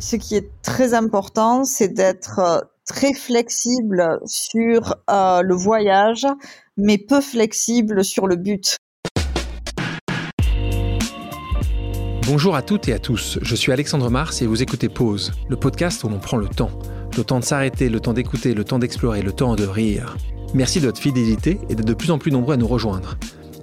Ce qui est très important, c'est d'être euh, très flexible sur euh, le voyage, mais peu flexible sur le but. Bonjour à toutes et à tous, je suis Alexandre Mars et vous écoutez Pause, le podcast où l'on prend le temps. Le temps de s'arrêter, le temps d'écouter, le temps d'explorer, le temps de rire. Merci de votre fidélité et d'être de plus en plus nombreux à nous rejoindre.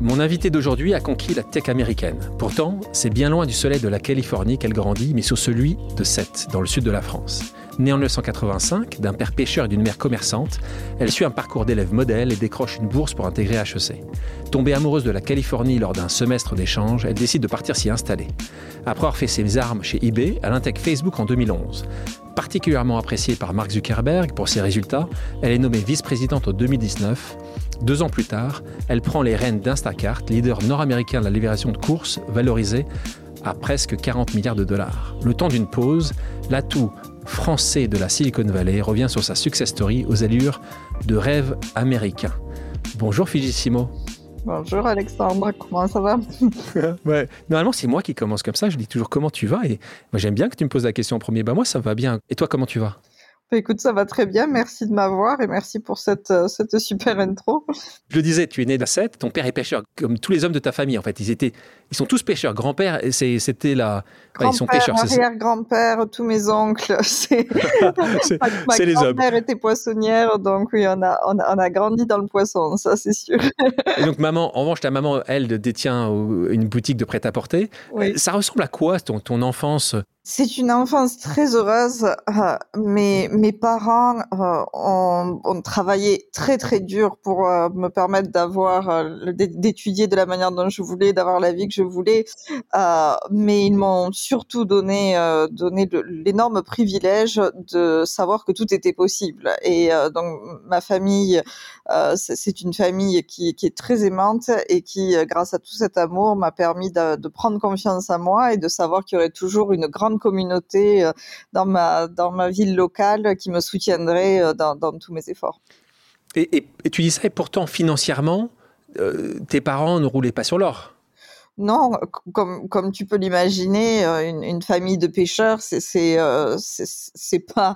Mon invité d'aujourd'hui a conquis la tech américaine. Pourtant, c'est bien loin du soleil de la Californie qu'elle grandit, mais sur celui de Sète, dans le sud de la France. Née en 1985, d'un père pêcheur et d'une mère commerçante, elle suit un parcours d'élève modèle et décroche une bourse pour intégrer HEC. Tombée amoureuse de la Californie lors d'un semestre d'échange, elle décide de partir s'y installer. Après avoir fait ses armes chez eBay, elle intègre Facebook en 2011. Particulièrement appréciée par Mark Zuckerberg pour ses résultats, elle est nommée vice-présidente en 2019 deux ans plus tard, elle prend les rênes d'Instacart, leader nord-américain de la libération de courses, valorisé à presque 40 milliards de dollars. Le temps d'une pause, l'atout français de la Silicon Valley revient sur sa success story aux allures de rêve américain. Bonjour Fijissimo. Bonjour Alexandre, comment ça va? Ouais. Normalement, c'est moi qui commence comme ça. Je dis toujours comment tu vas? Et moi, j'aime bien que tu me poses la question en premier. Bah, moi, ça va bien. Et toi, comment tu vas? Écoute, ça va très bien. Merci de m'avoir et merci pour cette, euh, cette super intro. Je le disais, tu es né de 7, ton père est pêcheur, comme tous les hommes de ta famille en fait. Ils étaient, ils sont tous pêcheurs. Grand-père, c'était la, ils sont pêcheurs. Arrière-grand-père, tous mes oncles, c'est les hommes. Ma grand-mère était poissonnière, donc oui, on a, on a, grandi dans le poisson, ça c'est sûr. et donc maman, en revanche, ta maman, elle détient une boutique de prêt-à-porter. Ça ressemble à quoi ton, ton enfance c'est une enfance très heureuse. Euh, mes, mes parents euh, ont, ont, travaillé très très dur pour euh, me permettre d'avoir, d'étudier de la manière dont je voulais, d'avoir la vie que je voulais. mais ils m'ont surtout donné, donné l'énorme privilège de savoir que tout était possible. Et donc ma famille, c'est une famille qui, qui, est très aimante et qui, grâce à tout cet amour, m'a permis de, de prendre confiance en moi et de savoir qu'il y aurait toujours une grande communauté euh, dans ma, dans ma ville locale qui me soutiendrait euh, dans, tous mes efforts. Et, tu dis ça, et pourtant financièrement, euh, tes parents ne roulaient pas sur l'or non, comme, comme tu peux l'imaginer, une, famille de pêcheurs, c'est c'est pas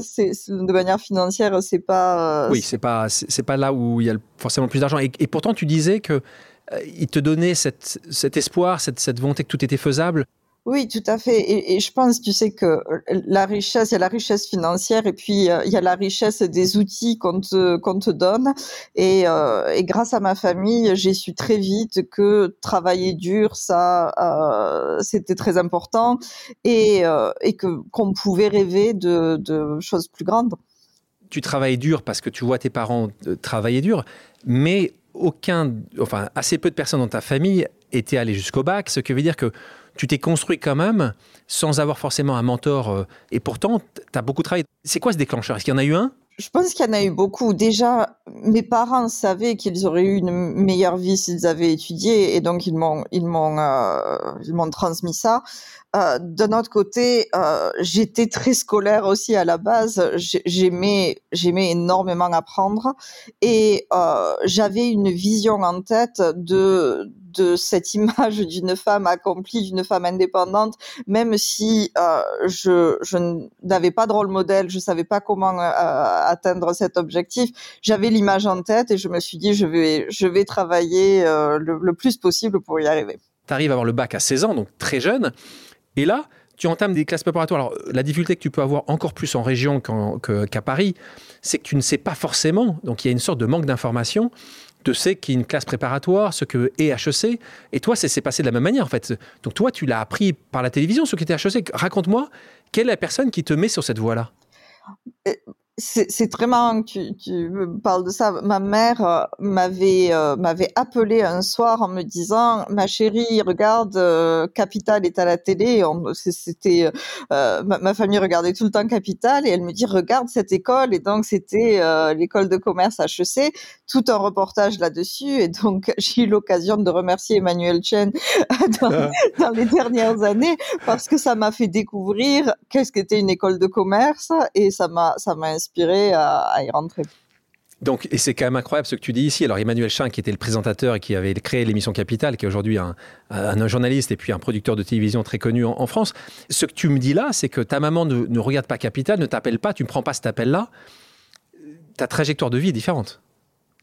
c'est de manière financière, c'est pas. oui, c'est pas c'est pas là où il y a forcément plus d'argent. Et, et, pourtant, tu disais que il te donnait cette, cet espoir, cette, cette volonté que tout était faisable oui, tout à fait. Et, je pense, tu sais, que euh, la richesse, il y a la richesse financière et puis euh, il y a la richesse des outils qu'on te, donne. Et, euh, et, grâce à ma famille, j'ai su très vite que travailler dur, ça, c'était très important et, et que qu'on pouvait rêver de, de choses plus grandes. Tu travailles dur parce que tu vois tes parents travailler dur, mais aucun, enfin, assez peu de personnes dans ta famille étaient allées jusqu'au bac, ce qui veut dire que tu t'es construit quand même sans avoir forcément un mentor. Euh, et pourtant, tu as beaucoup travaillé. C'est quoi ce déclencheur? Est-ce qu'il y en a eu un? Je pense qu'il y en a eu beaucoup. Déjà, mes parents savaient qu'ils auraient eu une meilleure vie s'ils avaient étudié, et donc ils m'ont ils m'ont euh, ils m'ont transmis ça. Euh, D'un autre côté, euh, j'étais très scolaire aussi à la base. J'aimais j'aimais énormément apprendre, et euh, j'avais une vision en tête de cette image d'une femme accomplie, d'une femme indépendante, même si je, n'avais pas de rôle modèle, je savais pas comment atteindre cet objectif. J'avais l'image en tête et je me suis dit je vais je vais travailler le, le, plus possible pour y arriver. Tu arrives à avoir le bac à 16 ans, donc très jeune, et là tu entames des classes préparatoires. Alors, la difficulté que tu peux avoir encore plus en région qu'à Paris, c'est que tu ne sais pas forcément. Donc, il y a une sorte de manque d'information de ce qu'est une classe préparatoire, ce que est HEC. Et toi, c'est passé de la même manière, en fait. Donc, toi, tu l'as appris par la télévision, ce qu'était HEC. Raconte-moi, quelle est la personne qui te met sur cette voie-là? C'est très marrant que tu, tu, parles de ça. Ma mère euh, m'avait euh, m'avait appelé un soir en me disant "Ma chérie, regarde, euh, Capital est à la télé." C'était ma, famille regardait tout le temps Capital et elle me dit "Regarde cette école." Et donc c'était l'école de commerce HEC, tout un reportage là-dessus. Et donc j'ai eu l'occasion de remercier Emmanuel Chen dans, ah. dans, les dernières années parce que ça m'a fait découvrir qu'est-ce qu'était une école de commerce et ça m'a ça m'a inspiré à, y rentrer. Donc, et c'est quand même incroyable ce que tu dis ici. Alors, Emmanuel Chin, qui était le présentateur et qui avait créé l'émission Capital, qui est aujourd'hui un, un, journaliste et puis un producteur de télévision très connu en, France. Ce que tu me dis là, c'est que ta maman ne, ne regarde pas Capital, ne t'appelle pas, tu ne prends pas cet appel-là. Ta trajectoire de vie est différente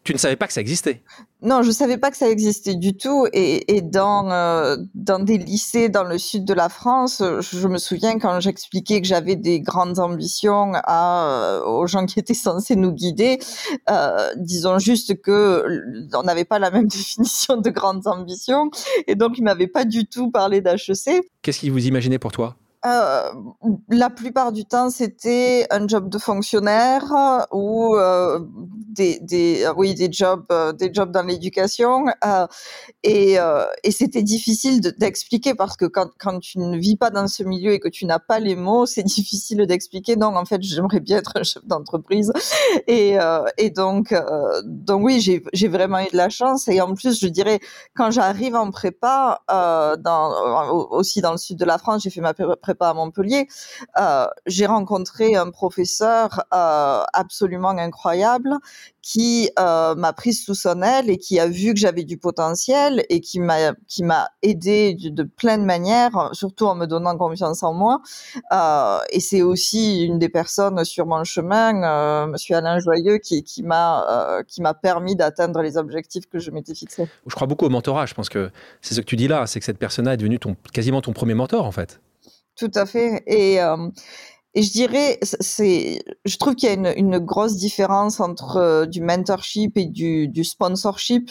tu ne savais pas que ça existait Non, je ne savais pas que ça existait du tout. Et, dans, euh, dans des lycées dans le sud de la France, je me souviens quand j'expliquais que j'avais des grandes ambitions à, euh, aux gens qui étaient censés nous guider, euh, disons juste que on n'avait pas la même définition de grandes ambitions. Et donc, ils ne m'avaient pas du tout parlé d'HEC. Qu'est-ce qu'ils vous imaginaient pour toi? Euh, la plupart du temps, c'était un job de fonctionnaire ou euh, des, des, oui, des jobs, euh, des jobs dans l'éducation. Euh, et, euh, et c'était difficile d'expliquer parce que quand, quand tu ne vis pas dans ce milieu et que tu n'as pas les mots, c'est difficile d'expliquer. Non, en fait, j'aimerais bien être un chef d'entreprise. Et, et donc, donc oui, j'ai vraiment eu de la chance. Et en plus, je dirais, quand j'arrive en prépa, dans, aussi dans le sud de la France, j'ai fait ma prépa pas à Montpellier, euh, j'ai rencontré un professeur euh, absolument incroyable qui euh, m'a prise sous son aile et qui a vu que j'avais du potentiel et qui m'a qui m'a aidé de, plein de manières, surtout en me donnant confiance en moi. et c'est aussi une des personnes sur mon chemin, Monsieur Alain Joyeux, qui, qui m'a qui m'a permis d'atteindre les objectifs que je m'étais fixés. Je crois beaucoup au mentorat. Je pense que c'est ce que tu dis là, c'est que cette personne-là est devenue ton, quasiment ton premier mentor en fait. Tout à fait. Et, et je dirais, c'est, je trouve qu'il y a une, grosse différence entre euh, du mentorship et du, sponsorship.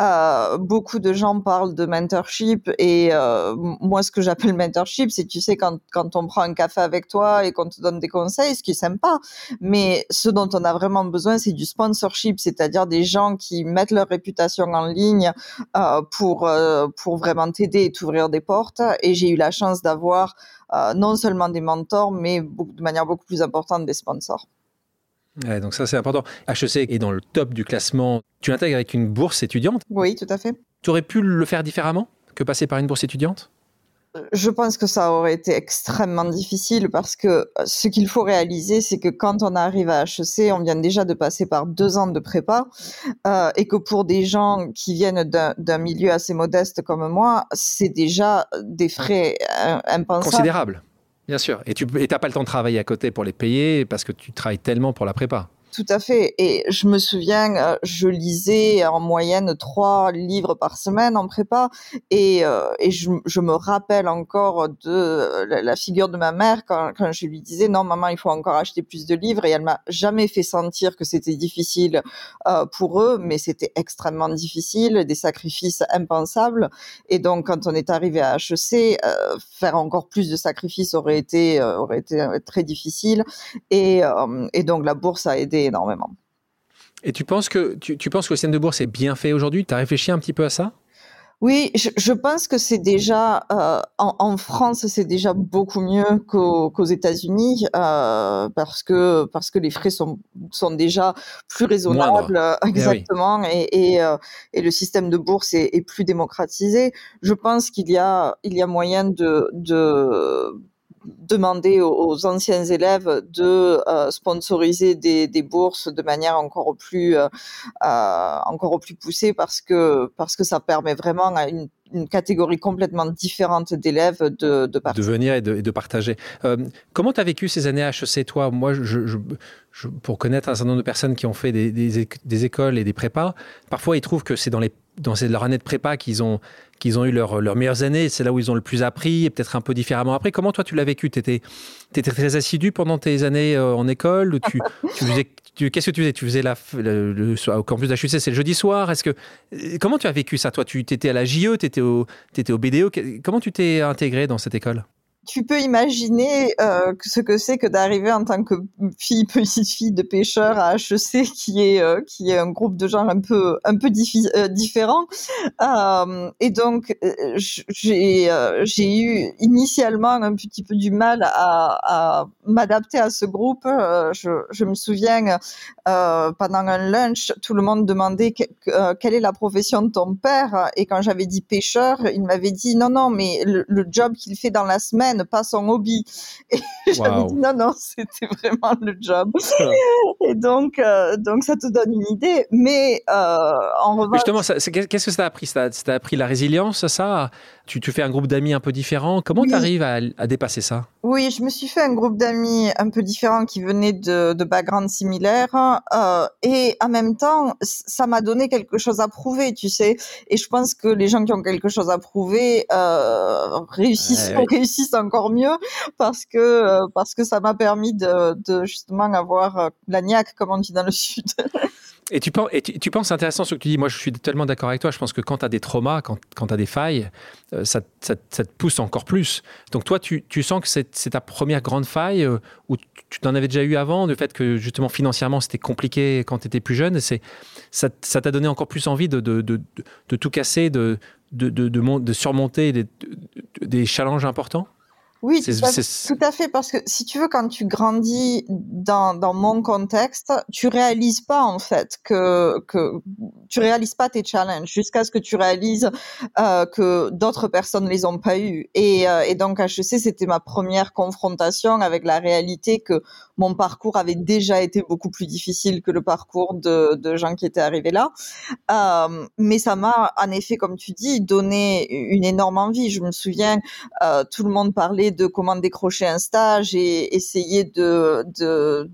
Euh, beaucoup de gens parlent de mentorship et euh, moi, ce que j'appelle mentorship, c'est, tu sais, quand, quand on prend un café avec toi et qu'on te donne des conseils, ce qui est sympa. Mais ce dont on a vraiment besoin, c'est du sponsorship, c'est-à-dire des gens qui mettent leur réputation en ligne pour, pour vraiment t'aider et t'ouvrir des portes. Et j'ai eu la chance d'avoir non seulement des mentors, mais de manière beaucoup plus importante des sponsors. donc ça c'est important. HEC est dans le top du classement. Tu l'intègres avec une bourse étudiante? Oui, tout à fait. Tu aurais pu le faire différemment que passer par une bourse étudiante? Je pense que ça aurait été extrêmement difficile parce que ce qu'il faut réaliser, c'est que quand on arrive à HEC, on vient déjà de passer par deux ans de prépa euh, et que pour des gens qui viennent d'un milieu assez modeste comme moi, c'est déjà des frais euh, impensables. Considérables, bien sûr. Et tu n'as pas le temps de travailler à côté pour les payer parce que tu travailles tellement pour la prépa. Tout à fait. Et je me souviens, euh, je lisais en moyenne trois livres par semaine en prépa, et, euh, je, me rappelle encore de la, figure de ma mère quand, je lui disais non maman il faut encore acheter plus de livres, et elle m'a jamais fait sentir que c'était difficile euh, pour eux, mais c'était extrêmement difficile, des sacrifices impensables. Et donc quand on est arrivé à HEC, faire encore plus de sacrifices aurait été très difficile, et donc la bourse a aidé énormément. Et tu penses que tu, tu penses que le système de bourse est bien fait aujourd'hui? Tu as réfléchi un petit peu à ça? Oui, je, pense que c'est déjà euh, en, France, c'est déjà beaucoup mieux qu'aux États-Unis euh, parce que parce que les frais sont sont déjà plus raisonnables, eh exactement, et, et, euh, et, le système de bourse est, est plus démocratisé. Je pense qu'il y a il y a moyen de de demander aux, anciens élèves de euh, sponsoriser des, bourses de manière encore plus euh, euh, encore plus poussée parce que parce que ça permet vraiment à une, catégorie complètement différente d'élèves de, de, venir et de, de partager. Comment tu as vécu ces années HEC, toi? Moi, pour connaître un certain nombre de personnes qui ont fait des écoles et des prépas, parfois ils trouvent que c'est dans, les, dans leur année de prépa qu'ils ont qu'ils ont eu leurs meilleures années, c'est là où ils ont le plus appris, et peut-être un peu différemment après. Comment toi tu l'as vécu? Tu étais, très assidu pendant tes années euh, en école tu, Qu'est-ce que tu faisais? Tu faisais la, le, le, au campus d'HUC, c'est le jeudi soir. Est-ce que comment tu as vécu ça Toi, tu étais à la JE, tu étais au, étais au BDO. Comment tu t'es intégré dans cette école? Tu peux imaginer euh, ce que c'est que d'arriver en tant que fille petite fille de pêcheur à HEC qui est euh, qui est un groupe de gens un peu un peu euh, différent euh, et donc j'ai j'ai eu initialement un petit peu du mal à, m'adapter à ce groupe. Je, me souviens pendant un lunch tout le monde demandait quelle est la profession de ton père. Et quand j'avais dit pêcheur il m'avait dit non non mais le job qu'il fait dans la semaine pas son hobby. Et j'avais dit non, non, c'était vraiment le job. et donc, euh, donc ça te donne une idée. Mais euh, en revanche. Justement, qu'est-ce que ça t'a appris? Ça t'a appris la résilience, ça? Tu, tu fais un groupe d'amis un peu différent. Comment tu arrives à, à, dépasser ça? Oui, je me suis fait un groupe d'amis un peu différent qui venaient de, de backgrounds similaires. Euh, et en même temps, ça m'a donné quelque chose à prouver, tu sais. Et je pense que les gens qui ont quelque chose à prouver euh, réussissent, réussissent encore mieux parce que euh, parce que ça m'a permis de, de, justement avoir la niaque comme on dit dans le sud. Et tu penses, et intéressant ce que tu dis. Moi, je suis tellement d'accord avec toi. Je pense que quand tu as des traumas, quand, quand tu as des failles, euh, ça, te pousse encore plus. Donc, toi, tu, sens que c'est ta première grande faille ou tu t'en avais déjà eu avant, le fait que justement financièrement c'était compliqué quand tu étais plus jeune. Ça t'a donné encore plus envie de, tout casser, de, surmonter des, des challenges importants? Oui, tout à, tout à, fait, parce que si tu veux, quand tu grandis dans, dans mon contexte, tu réalises pas en fait que, que tu réalises pas tes challenges jusqu'à ce que tu réalises euh, que d'autres personnes les ont pas eu. Et, euh, et donc HEC, c'était ma première confrontation avec la réalité que mon parcours avait déjà été beaucoup plus difficile que le parcours de, de gens qui étaient arrivés là. Euh, mais ça m'a, en effet, comme tu dis, donné une énorme envie. Je me souviens, euh, tout le monde parlait de comment décrocher un stage et essayer de, de,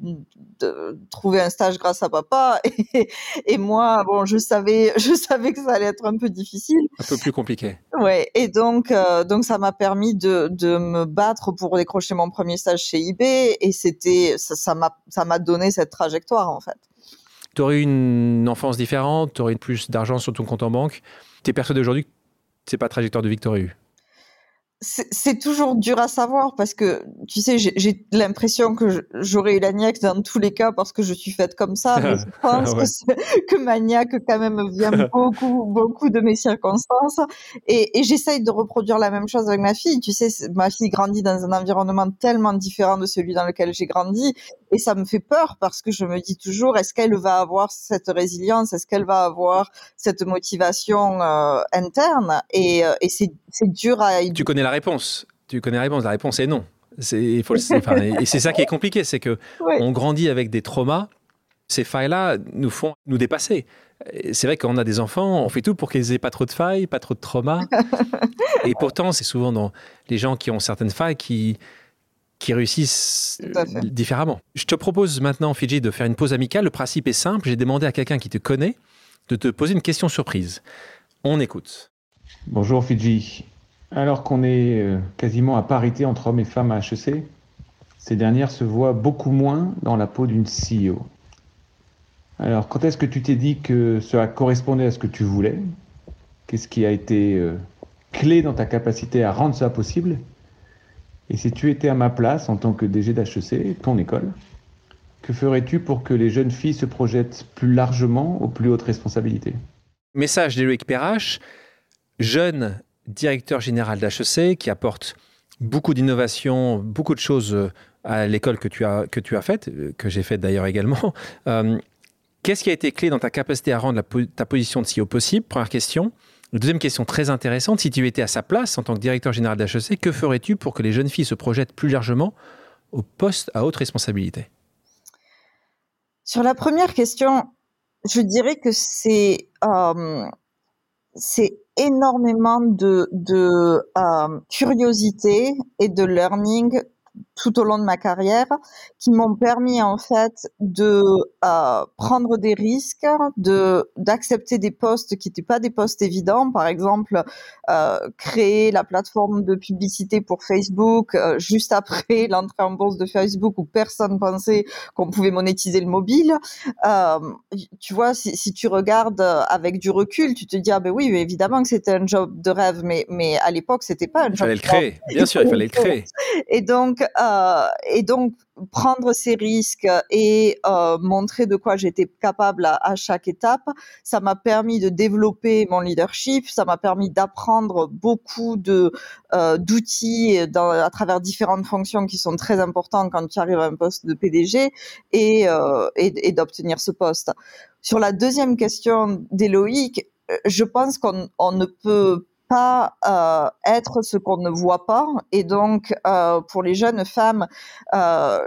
de trouver un stage grâce à papa. Et, et, moi, bon, je savais, je savais que ça allait être un peu difficile. Un peu plus compliqué. Ouais. Et donc, euh, donc ça m'a permis de, de me battre pour décrocher mon premier stage chez eBay. Et c'était, ça m'a, ça m'a donné cette trajectoire, en fait. Tu aurais eu une enfance différente, tu aurais eu plus d'argent sur ton compte en banque. Tu es persuadé aujourd'hui que c'est pas la trajectoire de Victor eu c'est toujours dur à savoir parce que tu sais j'ai l'impression que j'aurais eu la niaque dans tous les cas parce que je suis faite comme ça mais je pense que, que ma niaque quand même vient beaucoup beaucoup de mes circonstances. Et, et j'essaye de reproduire la même chose avec ma fille. Tu sais ma fille grandit dans un environnement tellement différent de celui dans lequel j'ai grandi et ça me fait peur parce que je me dis toujours est-ce qu'elle va avoir cette résilience est-ce qu'elle va avoir cette motivation euh, interne? Et, euh, et c'est dur à tu connais la réponse. Tu connais la réponse. La réponse est non. C'est, faut et c'est ça qui est compliqué, c'est que on grandit avec des traumas. Ces failles-là nous font nous dépasser. C'est vrai qu'on a des enfants, on fait tout pour qu'ils aient pas trop de failles, pas trop de traumas. et pourtant, c'est souvent dans les gens qui ont certaines failles qui qui réussissent différemment. Je te propose maintenant, Fidji, de faire une pause amicale. Le principe est simple. J'ai demandé à quelqu'un qui te connaît de te poser une question surprise. On écoute. Bonjour Fidji. Alors qu'on est euh, quasiment à parité entre hommes et femmes à HEC, ces dernières se voient beaucoup moins dans la peau d'une CEO. Alors, quand est-ce que tu t'es dit que cela correspondait à ce que tu voulais? Qu'est-ce qui a été euh, clé dans ta capacité à rendre ça possible? Et si tu étais à ma place en tant que DG d'HEC, ton école, que ferais-tu pour que les jeunes filles se projettent plus largement aux plus hautes responsabilités? Message d'Éric Perrache. Jeune directeur général d'HEC, qui apporte beaucoup d'innovations, beaucoup de choses euh, à l'école que tu as, que tu as faite, euh, que j'ai faite d'ailleurs également. Euh, qu'est-ce qui a été clé dans ta capacité à rendre ta position de CEO possible? Première question. Deuxième question très intéressante, si tu étais à sa place en tant que directeur général d'HEC, que ferais-tu pour que les jeunes filles se projettent plus largement au poste à haute responsabilité? Sur la première question, je dirais que c'est c'est énormément de, de euh, curiosité et de learning tout au long de ma carrière qui m'ont permis en fait de euh, prendre des risques, de d'accepter des postes qui n'étaient pas des postes évidents. Par exemple, euh, créer la plateforme de publicité pour Facebook euh, juste après l'entrée en bourse de Facebook où personne pensait qu'on pouvait monétiser le mobile. Tu vois, si, si, tu regardes avec du recul, tu te dis ah ben oui, évidemment que c'était un job de rêve, mais mais à l'époque c'était pas un job. Il fallait le créer, bien sûr, il fallait le créer. Et donc euh, et donc prendre ces risques et euh, montrer de quoi j'étais capable à, chaque étape, ça m'a permis de développer mon leadership, ça m'a permis d'apprendre beaucoup de euh, d'outils à travers différentes fonctions qui sont très importantes quand tu arrives à un poste de PDG et, euh, d'obtenir ce poste. Sur la deuxième question d'Éloïc, je pense qu'on on ne peut pas euh, être ce qu'on ne voit pas. Et donc, euh, pour les jeunes femmes, euh,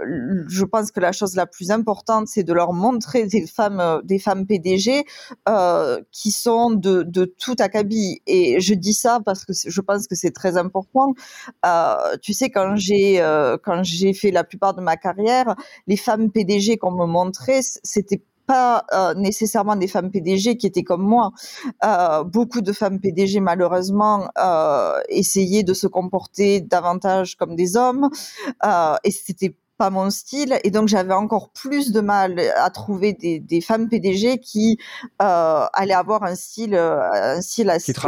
je pense que la chose la plus importante, c'est de leur montrer des femmes, des femmes PDG euh, qui sont de, de tout acabit. Et je dis ça parce que je pense que c'est très important. Euh, tu sais, quand j'ai euh, quand j'ai fait la plupart de ma carrière, les femmes PDG qu'on me montrait, c'était pas euh, nécessairement des femmes PDG qui étaient comme moi. Euh, beaucoup de femmes PDG malheureusement euh, essayaient de se comporter davantage comme des hommes et c'était pas mon style et donc j'avais encore plus de mal à trouver des, des femmes PDG qui euh, allaient avoir un style un style assez, qui,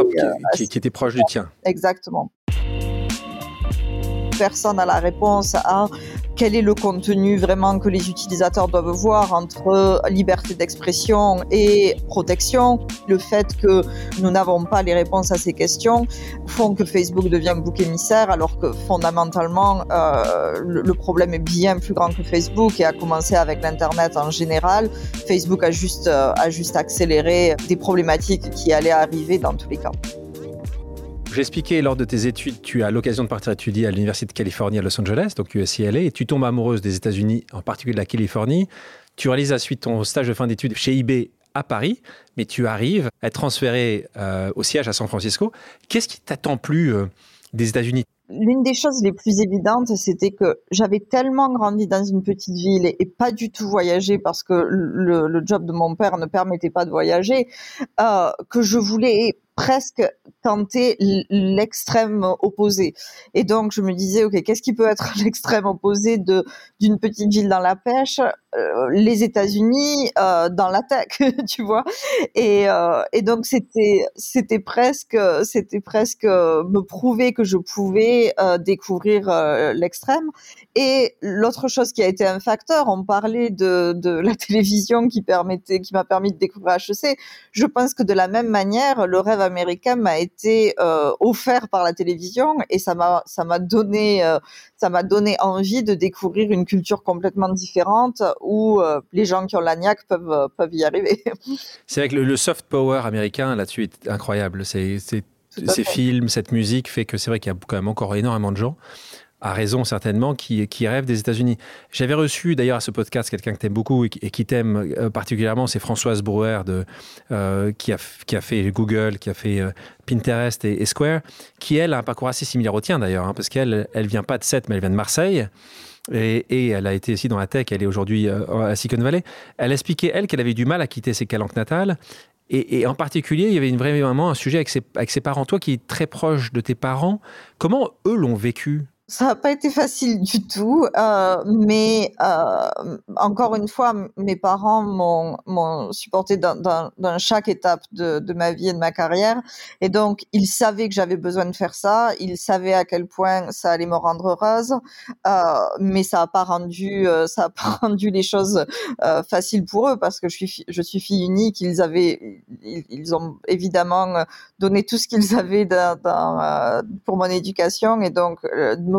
qui, qui était proche du tien. Exactement personne n'a la réponse à quel est le contenu vraiment que les utilisateurs doivent voir entre liberté d'expression et protection? Le fait que nous n'avons pas les réponses à ces questions font que Facebook devient bouc émissaire alors que fondamentalement euh, le, problème est bien plus grand que Facebook et a commencé avec l'Internet en général. Facebook a juste, euh, a juste accéléré des problématiques qui allaient arriver dans tous les cas. J'ai expliqué lors de tes études, tu as l'occasion de partir étudier à l'Université de Californie à Los Angeles, donc USCLA, et tu tombes amoureuse des États-Unis, en particulier de la Californie. Tu réalises à suite ton stage de fin d'études chez eBay à Paris, mais tu arrives à être transféré euh, au siège à San Francisco. Qu'est-ce qui t'attend plus euh, des États-Unis? L'une des choses les plus évidentes, c'était que j'avais tellement grandi dans une petite ville et, pas du tout voyagé parce que le, le, job de mon père ne permettait pas de voyager, euh, que je voulais presque tenter l'extrême opposé. Et donc, je me disais, OK, qu'est-ce qui peut être l'extrême opposé de d'une petite ville dans la pêche euh, Les États-Unis euh, dans la tech, tu vois et, euh, et donc, c'était c'était presque c'était presque me prouver que je pouvais euh, découvrir l'extrême. Et l'autre chose qui a été un facteur, on parlait de, de la télévision qui permettait, qui m'a permis de découvrir HEC. Je pense que de la même manière, le rêve américain m'a été euh, offert par la télévision et ça m'a ça m'a donné euh, ça m'a donné envie de découvrir une culture complètement différente où euh, les gens qui ont l'agnac peuvent peuvent y arriver. C'est vrai que le, le soft power américain là-dessus est incroyable. C'est ces films, cette musique fait que c'est vrai qu'il y a quand même encore énormément de gens a raison certainement, qui, qui rêve des États-Unis. J'avais reçu d'ailleurs à ce podcast quelqu'un que tu aimes beaucoup et qui t'aime euh, particulièrement, c'est Françoise Brouwer de, euh, qui, a, qui a fait Google, qui a fait euh, Pinterest et, Square, qui elle a un parcours assez similaire au tien d'ailleurs, hein, parce qu'elle elle vient pas de Sète, mais elle vient de Marseille. Et, elle a été aussi dans la tech, elle est aujourd'hui à Silicon Valley. Elle expliquait, elle, qu'elle avait du mal à quitter ses calanques natales. Et, en particulier, il y avait une, vraiment un sujet avec ses, avec ses parents. Toi qui es très proche de tes parents, comment eux l'ont vécu? Ça n'a pas été facile du tout, euh, mais euh, encore une fois, mes parents m'ont supporté dans, chaque étape de, ma vie et de ma carrière, et donc ils savaient que j'avais besoin de faire ça, ils savaient à quel point ça allait me rendre heureuse, euh, mais ça n'a pas rendu pas rendu les choses faciles pour eux parce que je suis je suis fille unique, ils avaient ils, ont évidemment donné tout ce qu'ils avaient pour mon éducation, et donc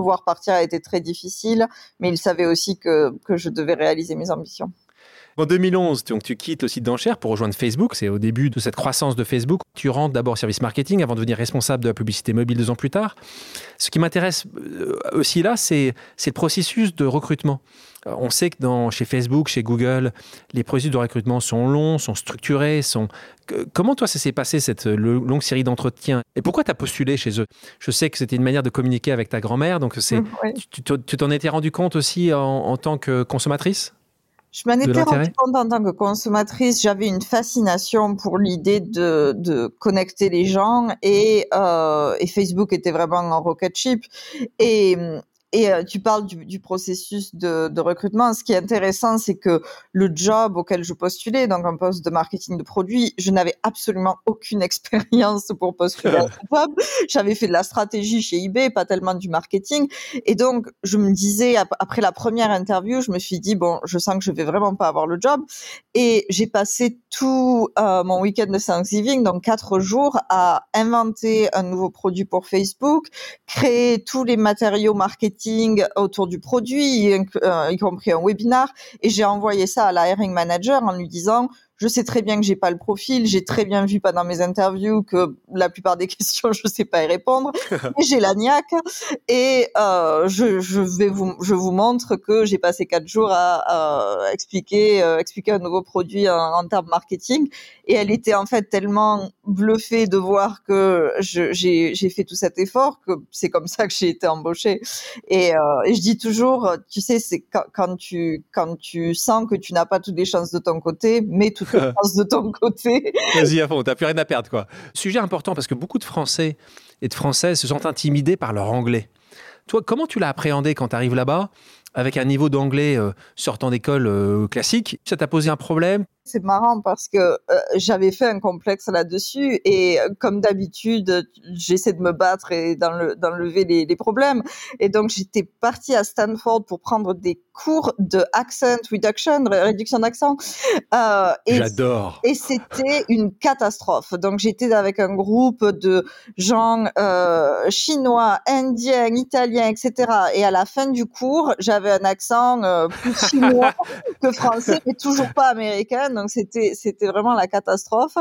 voir partir a été très difficile, mais il savait aussi que, que je devais réaliser mes ambitions. En 2011, donc, tu quittes le site d'enchères pour rejoindre Facebook. C'est au début de cette croissance de Facebook. Tu rentres d'abord service marketing avant de devenir responsable de la publicité mobile deux ans plus tard. Ce qui m'intéresse euh, aussi là, c'est le processus de recrutement. On sait que dans, chez Facebook, chez Google, les processus de recrutement sont longs, sont structurés. Sont... Comment toi, ça s'est passé, cette longue série d'entretiens? Et pourquoi tu as postulé chez eux? Je sais que c'était une manière de communiquer avec ta grand-mère, donc c'est, mmh, tu t'en étais rendu compte aussi en tant que consommatrice? Je m'en étais rendu compte en tant que consommatrice, j'avais une fascination pour l'idée de, de connecter les gens et, euh, et Facebook était vraiment un rocket ship. Et, et euh, tu parles du, du processus de, de, recrutement. Ce qui est intéressant, c'est que le job auquel je postulais, donc un poste de marketing de produits, je n'avais absolument aucune expérience pour postuler à ce job. J'avais fait de la stratégie chez eBay, pas tellement du marketing. Et donc, je me disais, après la première interview, je me suis dit, bon, je sens que je vais vraiment pas avoir le job. Et j'ai passé tout euh, mon week-end de Thanksgiving, donc quatre jours, à inventer un nouveau produit pour Facebook, créer tous les matériaux marketing autour du produit, euh, y compris un webinar. Et j'ai envoyé ça à la hiring manager en lui disant, je sais très bien que j'ai pas le profil. J'ai très bien vu pendant mes interviews que la plupart des questions, je sais pas y répondre. j'ai la niaque et euh, je, je, vais vous, je vous montre que j'ai passé quatre jours à, expliquer, euh, expliquer un nouveau produit en, en, termes marketing. Et elle était en fait tellement bluffée de voir que j'ai fait tout cet effort que c'est comme ça que j'ai été embauchée. Et, euh, et, je dis toujours, tu sais, c'est quand, quand, tu quand tu sens que tu n'as pas toutes les chances de ton côté, mets toutes de ton côté. Vas-y à fond, t'as plus rien à perdre quoi. Sujet important parce que beaucoup de Français et de Françaises se sentent intimidés par leur anglais. Toi, comment tu l'as appréhendé quand tu arrives là-bas? Avec un niveau d'anglais euh, sortant d'école euh, classique Ça t'a posé un problème? C'est marrant parce que euh, j'avais fait un complexe là-dessus et comme d'habitude, j'essaie de me battre et d'enlever les, les problèmes. Et donc j'étais partie à Stanford pour prendre des cours de accent reduction, réduction d'accent. Euh, J'adore. Et c'était une catastrophe. Donc j'étais avec un groupe de gens euh, chinois, indiens, italiens, etc. Et à la fin du cours, j'avais un accent euh, plus chinois que français, mais toujours pas américain donc c'était c'était vraiment la catastrophe.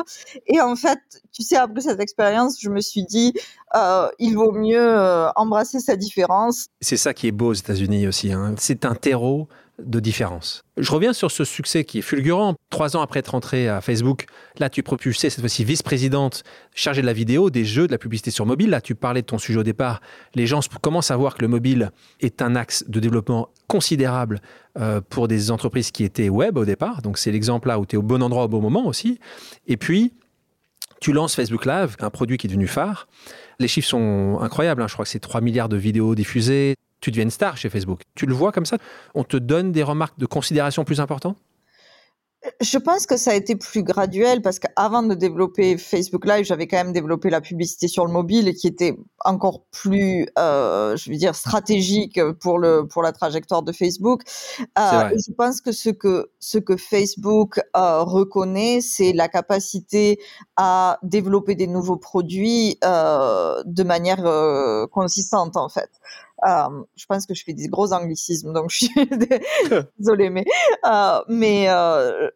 Et en fait, tu sais, après cette expérience, je me suis dit, euh, il vaut mieux euh, embrasser sa différence. C'est ça qui est beau aux États-Unis aussi. Hein. C'est un terreau de différence. Je reviens sur ce succès qui est fulgurant. Trois ans après être rentrée à Facebook, là tu propulsais cette fois-ci vice-présidente chargée de la vidéo, des jeux, de la publicité sur mobile. Là tu parlais de ton sujet au départ. Les gens commencent à voir que le mobile est un axe de développement considérable euh, pour des entreprises qui étaient web au départ. Donc c'est l'exemple là où tu es au bon endroit au bon moment aussi. Et puis tu lances Facebook Live, un produit qui est devenu phare. Les chiffres sont incroyables. Hein. Je crois que c'est 3 milliards de vidéos diffusées tu deviens une star chez Facebook. Tu le vois comme ça? On te donne des remarques de considération plus importantes? Je pense que ça a été plus graduel parce qu'avant de développer Facebook Live, j'avais quand même développé la publicité sur le mobile et qui était encore plus, euh, je veux dire, stratégique pour le pour la trajectoire de Facebook. Euh, je pense que ce que ce que Facebook euh, reconnaît, c'est la capacité à développer des nouveaux produits de manière consistante en fait. Euh, je pense que je fais des gros anglicismes, donc je suis désolée, mais euh, mais euh,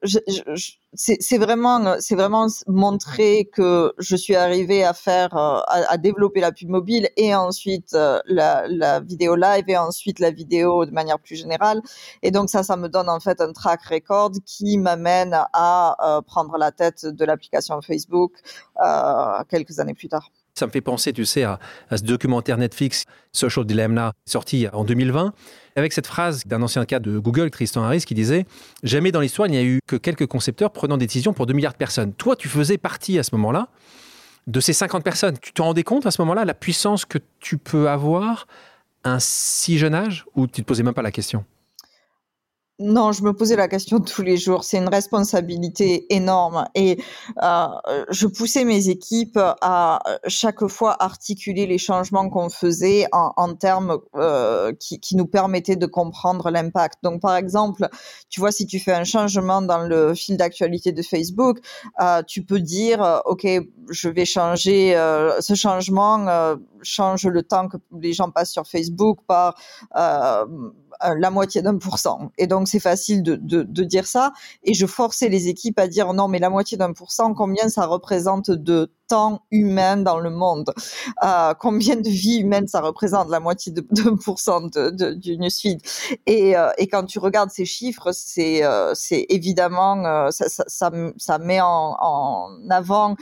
c'est vraiment c'est vraiment montrer que je suis arrivée à faire à, à, développer la pub mobile et ensuite la, la, vidéo live et ensuite la vidéo de manière plus générale. Et donc ça, ça me donne en fait un track record qui m'amène à prendre la tête de l'application Facebook quelques années plus tard. Ça me fait penser, tu sais, à, ce documentaire Netflix, Social Dilemma, sorti en 2020, avec cette phrase d'un ancien cas de Google, Tristan Harris, qui disait Jamais dans l'histoire, il n'y a eu que quelques concepteurs prenant des décisions pour 2 milliards de personnes. Toi, tu faisais partie à ce moment-là de ces 50 personnes. Tu te rendais compte à ce moment-là la puissance que tu peux avoir à un si jeune âge? Ou tu ne te posais même pas la question? Non, je me posais la question tous les jours. C'est une responsabilité énorme et euh, je poussais mes équipes à chaque fois articuler les changements qu'on faisait en, en termes euh, qui, qui, nous permettaient de comprendre l'impact. Donc, par exemple, tu vois, si tu fais un changement dans le fil d'actualité de Facebook, euh, tu peux dire, ok, je vais changer euh, ce changement, euh, change le temps que les gens passent sur Facebook par la moitié d'un pour cent. Et donc c'est facile de, de, de, dire ça. Et je forçais les équipes à dire non, mais la moitié d'un pour cent, combien ça représente de temps humain dans le monde. Euh, combien de vies humaines ça représente? La moitié de, de pourcent de, de, du newsfeed. Et, euh, et quand tu regardes ces chiffres, c'est euh, c'est évidemment ça, ça, met en, en avant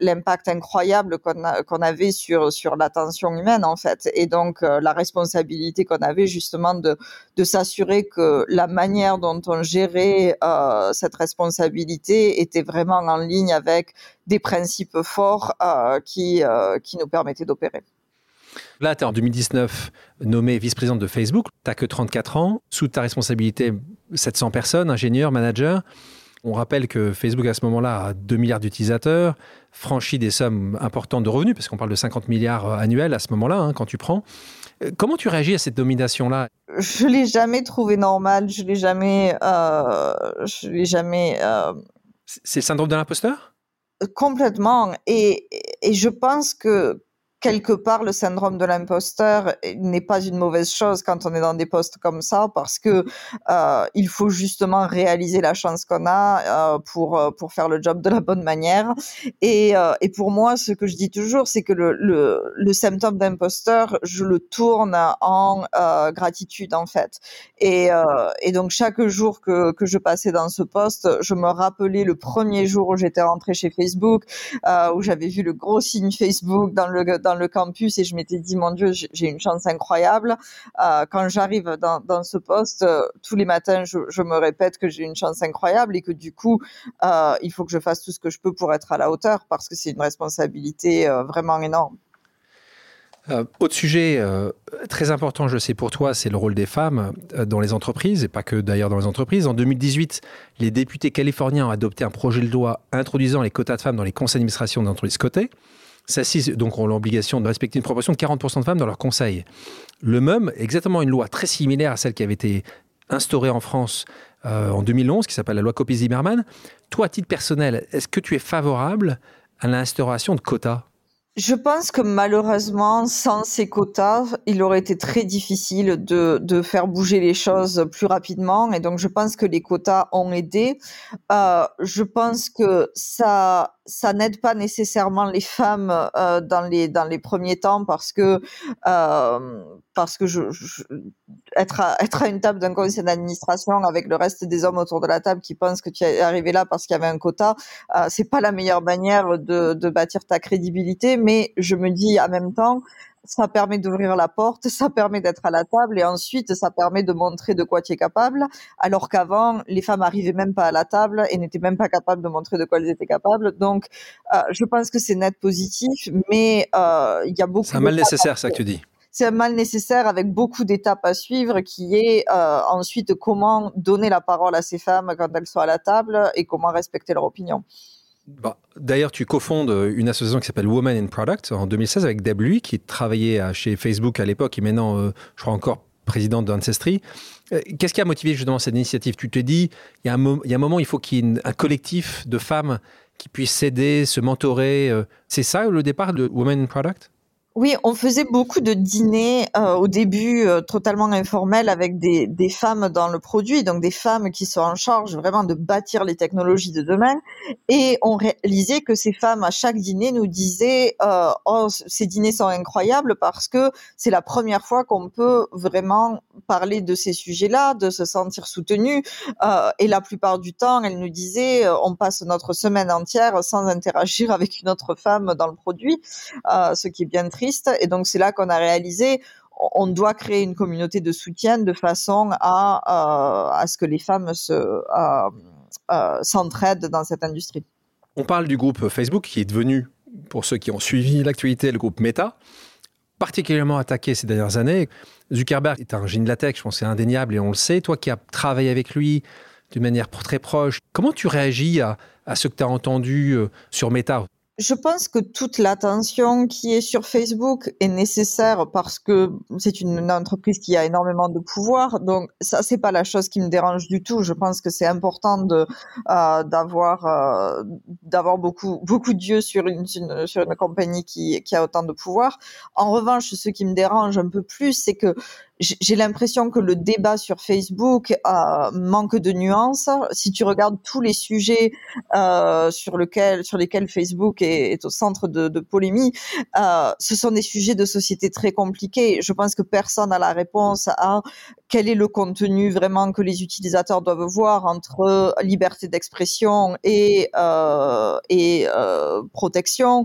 l'impact incroyable qu'on qu'on avait sur sur l'attention humaine en fait. Et donc la responsabilité qu'on avait justement de de s'assurer que la manière dont on gérait cette responsabilité était vraiment en ligne avec des principes forts euh, qui, euh, qui nous permettaient d'opérer. Là, tu es en 2019 nommé vice-présidente de Facebook. Tu n'as que 34 ans. Sous ta responsabilité, 700 personnes, ingénieurs, managers. On rappelle que Facebook, à ce moment-là, a 2 milliards d'utilisateurs, franchit des sommes importantes de revenus, parce qu'on parle de 50 milliards euh, annuels à ce moment-là, hein, quand tu prends. Comment tu réagis à cette domination-là? Je l'ai jamais trouvé normal. Je l'ai jamais. Euh, je l'ai jamais. Euh... C'est le syndrome de l'imposteur? Complètement. Et, et je pense que quelque part, le syndrome de l'imposteur n'est pas une mauvaise chose quand on est dans des postes comme ça, parce que euh, il faut justement réaliser la chance qu'on a euh, pour euh, pour faire le job de la bonne manière. Et, et pour moi, ce que je dis toujours, c'est que le, le, symptôme d'imposteur, je le tourne en gratitude en fait. Et, et donc chaque jour que que je passais dans ce poste, je me rappelais le premier jour où j'étais rentrée chez Facebook, où j'avais vu le gros signe Facebook dans le le campus et je m'étais dit mon Dieu j'ai une chance incroyable. Euh, quand j'arrive dans, ce poste, euh, tous les matins je, me répète que j'ai une chance incroyable et que du coup euh, il faut que je fasse tout ce que je peux pour être à la hauteur parce que c'est une responsabilité vraiment énorme. Autre sujet très important, je sais pour toi, c'est le rôle des femmes dans les entreprises, et pas que d'ailleurs dans les entreprises. En 2018, les députés californiens ont adopté un projet de loi introduisant les quotas de femmes dans les conseils d'administration d'entreprises cotées. Celles-ci donc ont l'obligation de respecter une proportion de 40% de femmes dans leur conseil. Le MEUM, exactement une loi très similaire à celle qui avait été instaurée en France euh, en 2011, qui s'appelle la loi Copé-Zimmermann. Toi, à titre personnel, est-ce que tu es favorable à l'instauration de quotas? Je pense que malheureusement, sans ces quotas, il aurait été très difficile de, de faire bouger les choses plus rapidement. Et donc, je pense que les quotas ont aidé. Euh, je pense que ça ça n'aide pas nécessairement les femmes euh, dans les dans les premiers temps parce que euh, parce que je, je, être à, être à une table d'un conseil d'administration avec le reste des hommes autour de la table qui pensent que tu es arrivé là parce qu'il y avait un quota euh, c'est pas la meilleure manière de, de bâtir ta crédibilité. Mais je me dis en même temps ça permet d'ouvrir la porte, ça permet d'être à la table et ensuite ça permet de montrer de quoi tu es capable. Alors qu'avant, les femmes arrivaient même pas à la table et n'étaient même pas capables de montrer de quoi elles étaient capables. Donc, euh, je pense que c'est net positif, mais euh, il y a beaucoup. C'est un mal nécessaire, ça que tu dis. C'est un mal nécessaire avec beaucoup d'étapes à suivre, qui est euh, ensuite comment donner la parole à ces femmes quand elles sont à la table et comment respecter leur opinion. Bah, D'ailleurs, tu cofondes une association qui s'appelle Women in Product en 2016 avec Deb Lui, qui travaillait chez Facebook à l'époque et maintenant, euh, je crois encore présidente d'Ancestry. Euh, Qu'est-ce qui a motivé justement cette initiative? Tu te dis, il y, a un, moment, il faut qu'il y ait un collectif de femmes qui puissent s'aider, se mentorer. Euh, C'est ça le départ de Women in Product? Oui, on faisait beaucoup de dîners euh, au début euh, totalement informels avec des, des, femmes dans le produit, donc des femmes qui sont en charge vraiment de bâtir les technologies de demain. Et on réalisait que ces femmes à chaque dîner nous disaient euh, "Oh, ces dîners sont incroyables parce que c'est la première fois qu'on peut vraiment parler de ces sujets-là, de se sentir soutenu." Euh, et la plupart du temps, elles nous disaient euh, "On passe notre semaine entière sans interagir avec une autre femme dans le produit", euh, ce qui est bien triste et donc c'est là qu'on a réalisé on doit créer une communauté de soutien de façon à, euh, à ce que les femmes se, euh, euh, s'entraident dans cette industrie. On parle du groupe Facebook qui est devenu, pour ceux qui ont suivi l'actualité, le groupe Meta, particulièrement attaqué ces dernières années. Zuckerberg est un génie de la tech, je pense c'est indéniable et on le sait. Toi qui as travaillé avec lui d'une manière très proche, comment tu réagis à, à ce que tu as entendu sur Meta? Je pense que toute l'attention qui est sur Facebook est nécessaire parce que c'est une entreprise qui a énormément de pouvoir. Donc ça, c'est pas la chose qui me dérange du tout. Je pense que c'est important de euh, d'avoir euh, d'avoir beaucoup beaucoup d'yeux sur une, une, sur une compagnie qui qui a autant de pouvoir. En revanche, ce qui me dérange un peu plus, c'est que j'ai l'impression que le débat sur Facebook euh, manque de nuances. Si tu regardes tous les sujets euh, sur, lequel, sur lesquels Facebook est, au centre de, de polémie, euh, ce sont des sujets de société très compliqués. Je pense que personne n'a la réponse à quel est le contenu vraiment que les utilisateurs doivent voir entre liberté d'expression et, euh, et euh, protection.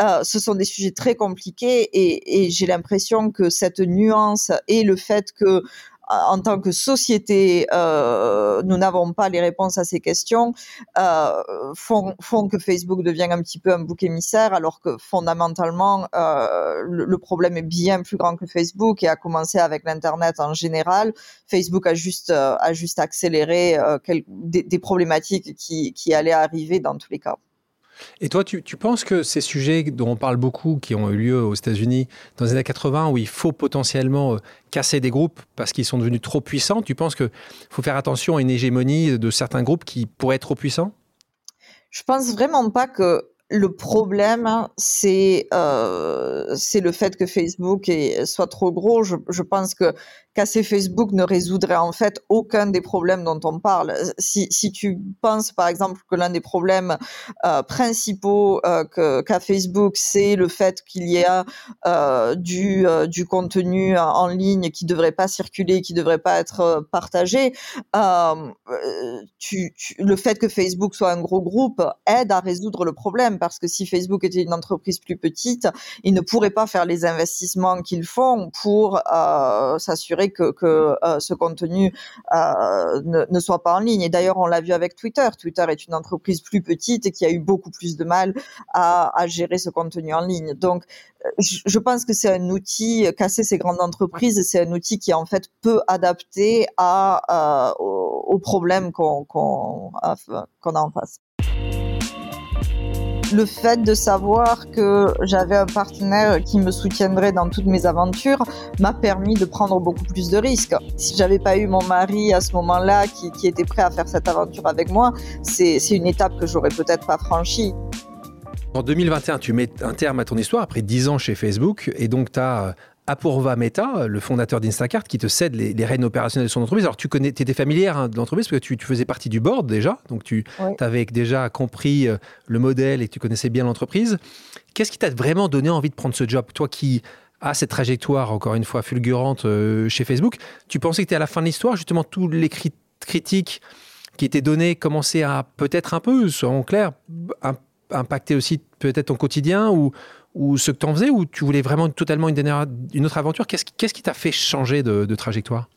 Euh, ce sont des sujets très compliqués et, et j'ai l'impression que cette nuance et le fait que en tant que société, euh, nous n'avons pas les réponses à ces questions, euh, font, que Facebook devient un petit peu un bouc émissaire, alors que fondamentalement, euh, le, problème est bien plus grand que Facebook et a commencé avec l'Internet en général. Facebook a juste, euh, a juste accéléré euh, des, des, problématiques qui, qui allaient arriver dans tous les cas. Et toi, tu, penses que ces sujets dont on parle beaucoup, qui ont eu lieu aux États-Unis dans les années 80, où il faut potentiellement euh, casser des groupes parce qu'ils sont devenus trop puissants, tu penses qu'il faut faire attention à une hégémonie de certains groupes qui pourraient être trop puissants? Je pense vraiment pas que le problème, c'est euh, le fait que Facebook soit trop gros. Je pense que casser Facebook ne résoudrait en fait aucun des problèmes dont on parle. Si, si tu penses par exemple que l'un des problèmes euh, principaux euh, qu'a qu Facebook, c'est le fait qu'il y a euh, du, du contenu en ligne qui devrait pas circuler, qui devrait pas être partagé, le fait que Facebook soit un gros groupe aide à résoudre le problème parce que si Facebook était une entreprise plus petite, ils ne pourraient pas faire les investissements qu'ils font pour s'assurer que, que euh, ce contenu euh, ne, soit pas en ligne. Et d'ailleurs, on l'a vu avec Twitter. Twitter est une entreprise plus petite et qui a eu beaucoup plus de mal à, à gérer ce contenu en ligne. Donc, euh, je pense que c'est un outil, casser ces grandes entreprises, c'est un outil qui est en fait peu adapté à, aux, problèmes qu'on qu qu a en face le fait de savoir que j'avais un partenaire qui me soutiendrait dans toutes mes aventures m'a permis de prendre beaucoup plus de risques. Si j'avais pas eu mon mari à ce moment-là qui, était prêt à faire cette aventure avec moi, c'est une étape que j'aurais peut-être pas franchie. En 2021, tu mets un terme à ton histoire après 10 ans chez Facebook et donc tu as Apourva Mehta, le fondateur d'Instacart, qui te cède les, les rênes opérationnelles de son entreprise. Alors, tu connais, étais familière hein, de l'entreprise parce que tu, tu, faisais partie du board déjà, donc tu oui. avais déjà compris euh, le modèle et tu connaissais bien l'entreprise. Qu'est-ce qui t'a vraiment donné envie de prendre ce job? Toi qui as cette trajectoire, encore une fois, fulgurante euh, chez Facebook, tu pensais que tu étais à la fin de l'histoire, justement, tous les crit critiques qui étaient données commençaient à peut-être un peu, soyons clairs, impacter aussi peut-être ton quotidien ou ou ce que tu en faisais ou tu voulais vraiment totalement une, autre aventure? Qu'est-ce qu qui t'a fait changer de trajectoire?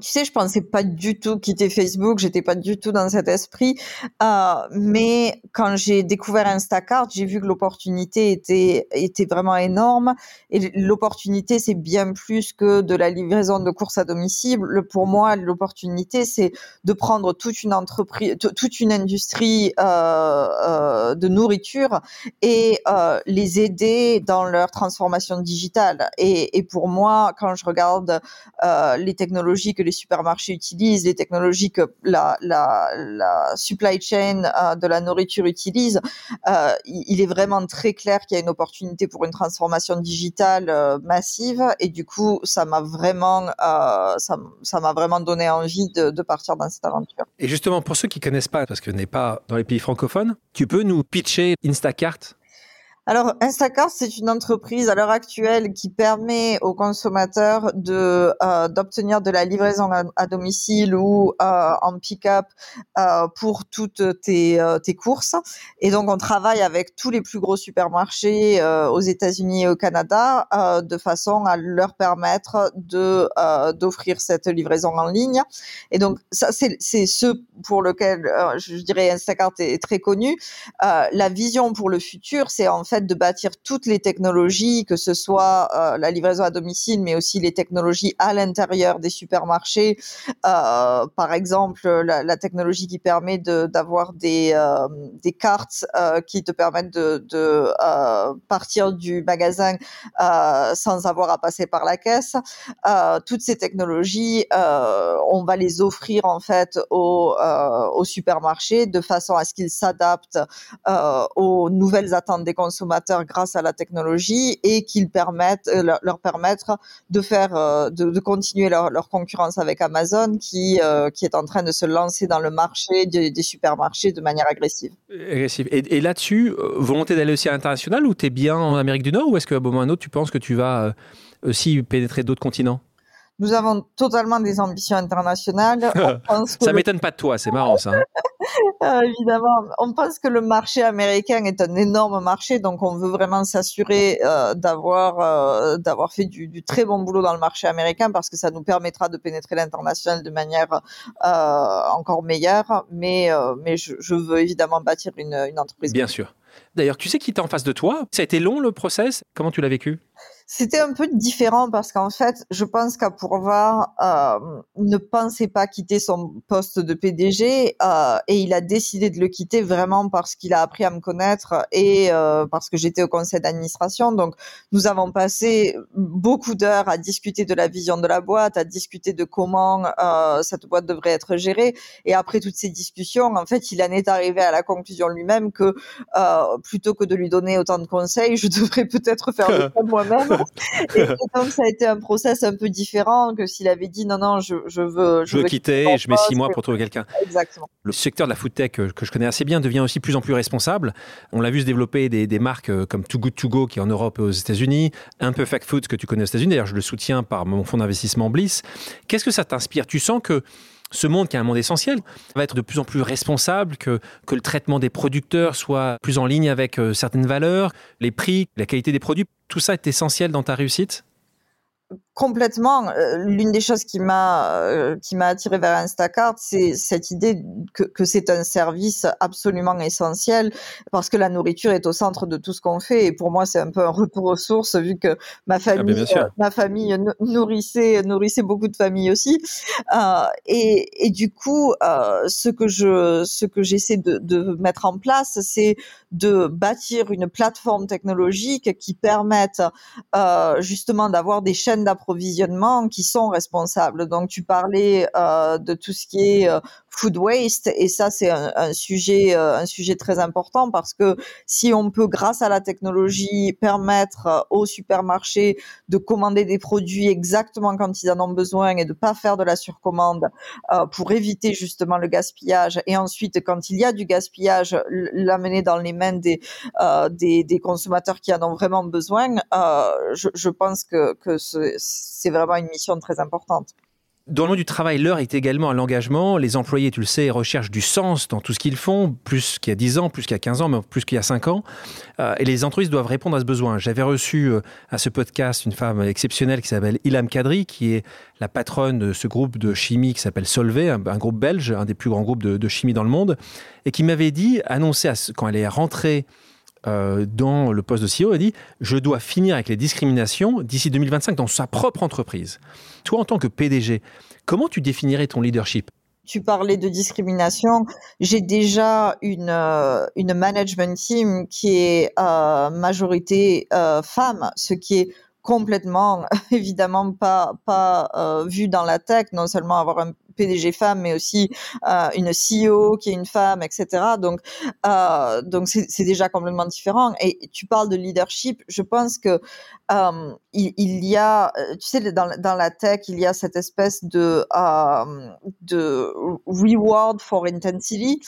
Tu sais, je pensais pas du tout quitter Facebook, j'étais pas du tout dans cet esprit. Euh, mais quand j'ai découvert Instacart, j'ai vu que l'opportunité était était vraiment énorme. Et l'opportunité, c'est bien plus que de la livraison de courses à domicile. Pour moi, l'opportunité, c'est de prendre toute une entreprise, toute une industrie euh, euh, de nourriture et les aider dans leur transformation digitale. Et, et pour moi, quand je regarde les technologies que les supermarchés utilisent, les technologies que la, la, supply chain euh, de la nourriture utilise, euh, il est vraiment très clair qu'il y a une opportunité pour une transformation digitale euh, massive et du coup, ça m'a vraiment, ça m'a vraiment donné envie de, de, partir dans cette aventure. Et justement, pour ceux qui connaissent pas, parce que n'est pas dans les pays francophones, tu peux nous pitcher Instacart? Alors, Instacart, c'est une entreprise à l'heure actuelle qui permet aux consommateurs de euh, d'obtenir de la livraison à, domicile ou euh, en pick-up euh, pour toutes tes, tes courses. Et donc, on travaille avec tous les plus gros supermarchés aux États-Unis et au Canada de façon à leur permettre de d'offrir cette livraison en ligne. Et donc, ça, c'est ce pour lequel je dirais Instacart est, est très connu. la vision pour le futur, c'est en fait de bâtir toutes les technologies, que ce soit euh, la livraison à domicile, mais aussi les technologies à l'intérieur des supermarchés. Euh, par exemple, la, technologie qui permet d'avoir de, des, euh, cartes qui te permettent de, partir du magasin sans avoir à passer par la caisse. toutes ces technologies, on va les offrir en fait aux supermarchés de façon à ce qu'ils s'adaptent aux nouvelles attentes des consommateurs consommateurs grâce à la technologie et qu'ils permettent leur, leur, permettre de faire de, de continuer leur, leur, concurrence avec Amazon qui qui est en train de se lancer dans le marché des, des supermarchés de manière agressive. Agressive. Et, et là-dessus, volonté d'aller aussi à l'international ou tu es bien en Amérique du Nord ou est-ce qu'à un moment ou un autre tu penses que tu vas aussi pénétrer d'autres continents? Nous avons totalement des ambitions internationales. ça m'étonne pas de toi, c'est marrant ça. Euh, évidemment, on pense que le marché américain est un énorme marché, donc on veut vraiment s'assurer euh, d'avoir euh, d'avoir fait du, très bon boulot dans le marché américain parce que ça nous permettra de pénétrer l'international de manière encore meilleure. Mais mais je, veux évidemment bâtir une entreprise. Bien sûr. D'ailleurs, tu sais qui était en face de toi? Ça a été long le process? Comment tu l'as vécu? C'était un peu différent parce qu'en fait, je pense qu'Apourva euh, ne pensait pas quitter son poste de PDG euh, et il a décidé de le quitter vraiment parce qu'il a appris à me connaître et euh, parce que j'étais au conseil d'administration. Donc, nous avons passé beaucoup d'heures à discuter de la vision de la boîte, à discuter de comment euh, cette boîte devrait être gérée. Et après toutes ces discussions, en fait, il en est arrivé à la conclusion lui-même que plutôt que de lui donner autant de conseils, je devrais peut-être faire le choix moi-même et, donc ça a été un process un peu différent que s'il avait dit non non je, je veux je, veux quitter et je mets six mois pour trouver quelqu'un. Exactement. Le secteur de la food tech que, je connais assez bien devient aussi plus en plus responsable. On l'a vu se développer des, des, marques euh, comme Too Good To Go qui est en Europe et aux États-Unis, un peu Fact Foods que tu connais aux États-Unis. D'ailleurs je le soutiens par mon fonds d'investissement Bliss. Qu'est-ce que ça t'inspire? Tu sens que ce monde qui est un monde essentiel va être de plus en plus responsable, que, que le traitement des producteurs soit plus en ligne avec euh, certaines valeurs, les prix, la qualité des produits. Tout ça est essentiel dans ta réussite? Complètement. Euh, l'une des choses qui m'a euh, qui m'a attiré vers Instacart, c'est cette idée que, que c'est un service absolument essentiel parce que la nourriture est au centre de tout ce qu'on fait. Et pour moi, c'est un peu un retour aux sources vu que ma ah, famille, ma famille nourrissait nourrissait beaucoup de familles aussi. Euh, et, et, du coup, euh, ce que je ce que j'essaie de, de mettre en place, c'est de bâtir une plateforme technologique qui permette justement d'avoir des chaînes d'approvisionnement approvisionnement qui sont responsables. Donc tu parlais euh, de tout ce qui est euh, food waste et ça c'est un, sujet euh, un sujet très important parce que si on peut grâce à la technologie permettre aux supermarchés de commander des produits exactement quand ils en ont besoin et de pas faire de la surcommande pour éviter justement le gaspillage et ensuite quand il y a du gaspillage l'amener dans les mains des, des, consommateurs qui en ont vraiment besoin je, je pense que, que c'est vraiment une mission très importante. Dans le monde du travail, l'heure est également à l'engagement. Les employés, tu le sais, recherchent du sens dans tout ce qu'ils font, plus qu'il y a 10 ans, plus qu'il y a 15 ans, mais plus qu'il y a 5 ans. Euh, et les entreprises doivent répondre à ce besoin. J'avais reçu euh, à ce podcast une femme exceptionnelle qui s'appelle Ilham Kadri, qui est la patronne de ce groupe de chimie qui s'appelle Solvay, un, groupe belge, un des plus grands groupes de, chimie dans le monde, et qui m'avait dit, annoncé quand elle est rentrée euh, dans le poste de CEO, a dit Je dois finir avec les discriminations d'ici 2025 dans sa propre entreprise. Toi, en tant que PDG, comment tu définirais ton leadership? Tu parlais de discrimination. J'ai déjà une, euh, une management team qui est euh, majorité euh, femme, ce qui est complètement évidemment pas pas vu dans la tech non seulement avoir un PDG femme, mais aussi euh, une CEO qui est une femme, etc. Donc, euh, donc c'est déjà complètement différent. Et tu parles de leadership. Je pense que il, y a, tu sais, dans, la tech, il y a cette espèce de de reward for intensity.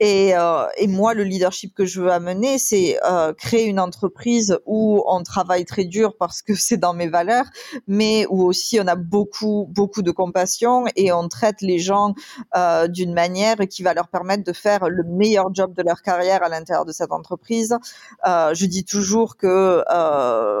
Et, et moi, le leadership que je veux amener, c'est créer une entreprise où on travaille très dur parce que c'est dans mes valeurs, mais où aussi on a beaucoup beaucoup de compassion et on traite les gens d'une manière qui va leur permettre de faire le meilleur job de leur carrière à l'intérieur de cette entreprise. Je dis toujours que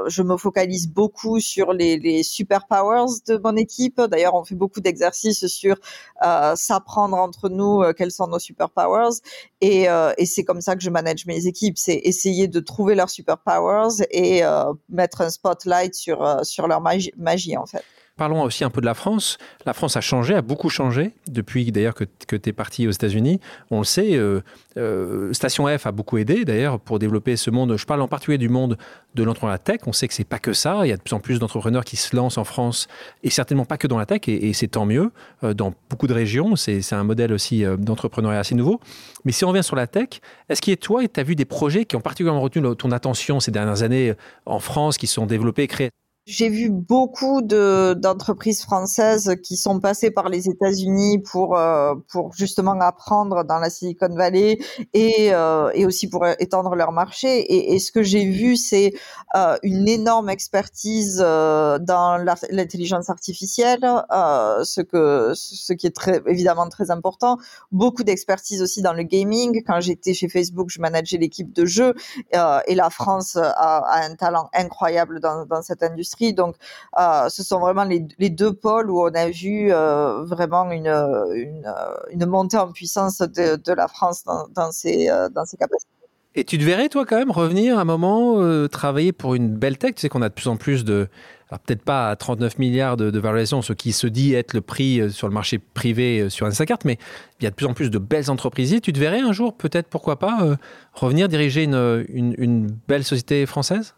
je me focalise beaucoup sur les, superpowers de mon équipe. D'ailleurs, on fait beaucoup d'exercices sur euh, s'apprendre entre nous euh, quels sont nos superpowers. Et, euh, et c'est comme ça que je manage mes équipes. C'est essayer de trouver leurs superpowers et mettre un spotlight sur, sur leur magie, magie en fait. Parlons aussi un peu de la France. La France a changé, a beaucoup changé depuis d'ailleurs que, tu es parti aux États-Unis. On le sait, euh, euh, Station F a beaucoup aidé d'ailleurs pour développer ce monde. Je parle en particulier du monde de l'entrepreneuriat tech. On sait que c'est pas que ça. Il y a de plus en plus d'entrepreneurs qui se lancent en France et certainement pas que dans la tech et, c'est tant mieux. Euh, dans beaucoup de régions, c'est un modèle aussi d'entrepreneuriat assez nouveau. Mais si on revient sur la tech, est-ce qu'il est toi et tu as vu des projets qui ont particulièrement retenu ton attention ces dernières années en France, qui sont développés, créés? J'ai vu beaucoup de d'entreprises françaises qui sont passées par les États-Unis pour euh, pour justement apprendre dans la Silicon Valley et euh, et aussi pour étendre leur marché. Et, ce que j'ai vu, c'est euh, une énorme expertise euh, dans l'intelligence artificielle, ce que ce qui est très évidemment très important. Beaucoup d'expertise aussi dans le gaming. Quand j'étais chez Facebook, je manageais l'équipe de jeux et la France a, a, un talent incroyable dans dans cette industrie donc, euh, ce sont vraiment les, deux pôles où on a vu euh, vraiment une, montée en puissance de, la France dans, ses, euh, capacités. Et tu te verrais, toi, quand même, revenir un moment, travailler pour une belle tech? Tu sais qu'on a de plus en plus de. Alors, peut-être pas à 39 milliards de, valorisation, ce qui se dit être le prix sur le marché privé sur Instacart, mais il y a de plus en plus de belles entreprises. Tu te verrais un jour, peut-être, pourquoi pas, revenir diriger une belle société française?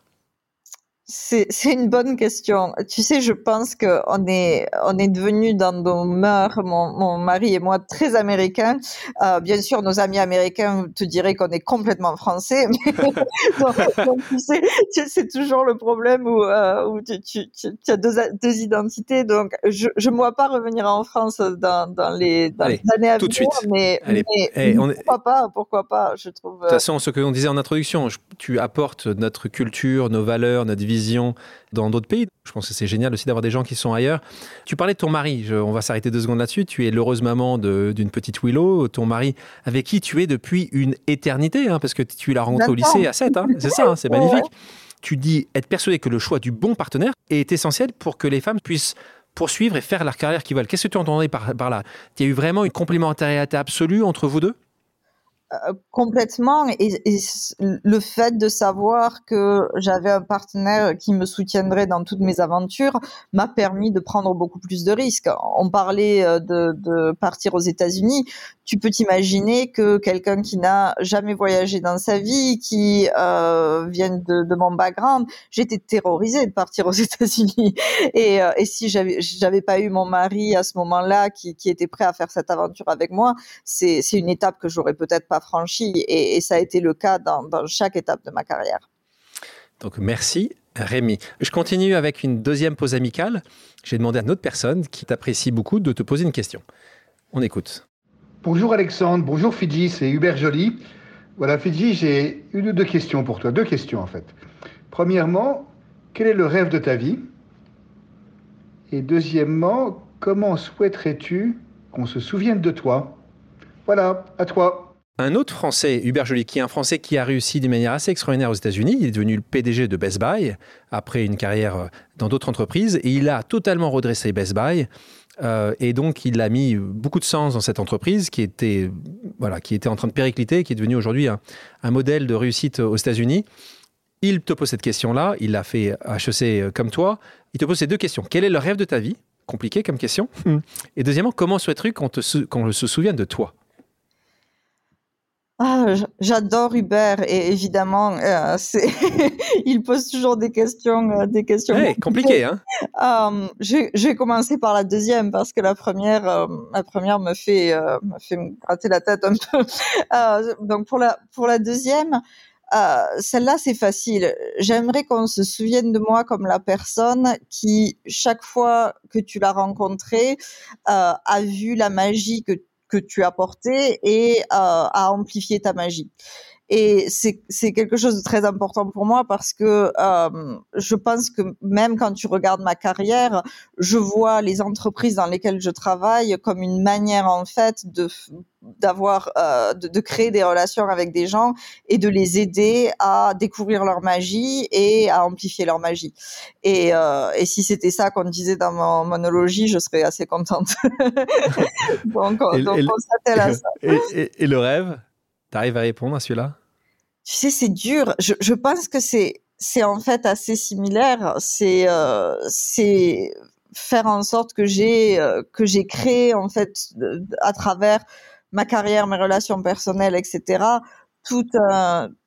C'est, une bonne question. Tu sais, je pense que on est, on est devenu dans nos mœurs, mon, mon mari et moi, très américains. Euh, bien sûr, nos amis américains te diraient qu'on est complètement français. Mais donc, tu sais, c'est toujours le problème où, euh, où tu, tu, tu, as deux, deux identités. Donc, je ne vois pas revenir en France dans, dans, les, dans les, années à venir. Mais, mais, eh, pourquoi pas Pourquoi pas Je trouve. De toute façon, ce que l'on disait en introduction, tu apportes notre culture, nos valeurs, notre vie dans d'autres pays. Je pense que c'est génial aussi d'avoir des gens qui sont ailleurs. Tu parlais de ton mari, on va s'arrêter deux secondes là-dessus. Tu es l'heureuse maman d'une petite Willow, ton mari avec qui tu es depuis une éternité, hein, parce que tu l'as rencontré au lycée à 7, hein. c'est ça, hein, c'est magnifique. Tu dis être persuadé que le choix du bon partenaire est essentiel pour que les femmes puissent poursuivre et faire leur carrière qu'ils veulent. Qu'est-ce que tu entendais par, par là? Il y a eu vraiment une complémentarité absolue entre vous deux? Complètement et, le fait de savoir que j'avais un partenaire qui me soutiendrait dans toutes mes aventures m'a permis de prendre beaucoup plus de risques. On parlait euh, de, partir aux États-Unis. Tu peux t'imaginer que quelqu'un qui n'a jamais voyagé dans sa vie, qui euh, vient de, mon background, j'étais terrorisée de partir aux États-Unis. Et, euh, si j'avais pas eu mon mari à ce moment-là qui, qui était prêt à faire cette aventure avec moi, c'est une étape que j'aurais peut-être pas franchi et, ça a été le cas dans, chaque étape de ma carrière. Donc merci Rémi. Je continue avec une deuxième pause amicale. J'ai demandé à une autre personne qui t'apprécie beaucoup de te poser une question. On écoute. Bonjour Alexandre, bonjour Fidji, c'est Hubert Joly. Voilà Fidji, j'ai une ou deux questions pour toi, deux questions en fait. Premièrement, quel est le rêve de ta vie? Et deuxièmement, comment souhaiterais-tu qu'on se souvienne de toi? Voilà, à toi. Un autre Français, Hubert Joly, qui est un Français qui a réussi d'une manière assez extraordinaire aux États-Unis. Il est devenu le PDG de Best Buy après une carrière euh, dans d'autres entreprises et il a totalement redressé Best Buy. Euh, et donc, il a mis beaucoup de sens dans cette entreprise qui était, voilà, qui était en train de péricliter, qui est devenue aujourd'hui un, un, modèle de réussite aux États-Unis. Il te pose cette question-là, il l'a fait HEC euh, comme toi. Il te pose ces deux questions. Quel est le rêve de ta vie? Compliqué comme question. Hmm. Et deuxièmement, comment souhaiterais-tu qu'on, qu'on se souvienne de toi? Ah, j'adore Hubert et évidemment, euh, il pose toujours des questions, euh, des questions compliquées. Hein euh, je, je, vais commencer par la deuxième parce que la première, euh, la première me fait, me fait me gratter la tête un peu. donc pour la pour la deuxième, celle-là c'est facile. J'aimerais qu'on se souvienne de moi comme la personne qui chaque fois que tu l'as rencontré a vu la magie que que tu as porté et euh, à amplifier ta magie. Et c'est quelque chose de très important pour moi parce que euh, je pense que même quand tu regardes ma carrière, je vois les entreprises dans lesquelles je travaille comme une manière en fait de d'avoir euh, de, de, créer des relations avec des gens et de les aider à découvrir leur magie et à amplifier leur magie. Et, euh, et si c'était ça qu'on disait dans mon monologie, je serais assez contente. donc, et, donc on s'attelle à ça. Et, et le rêve? Tu arrives à répondre à celui-là? Tu sais, c'est dur. Je, pense que c'est c'est en fait assez similaire. C'est euh, c'est faire en sorte que j'ai que j'ai créé en fait à travers ma carrière, mes relations personnelles, etc. Toute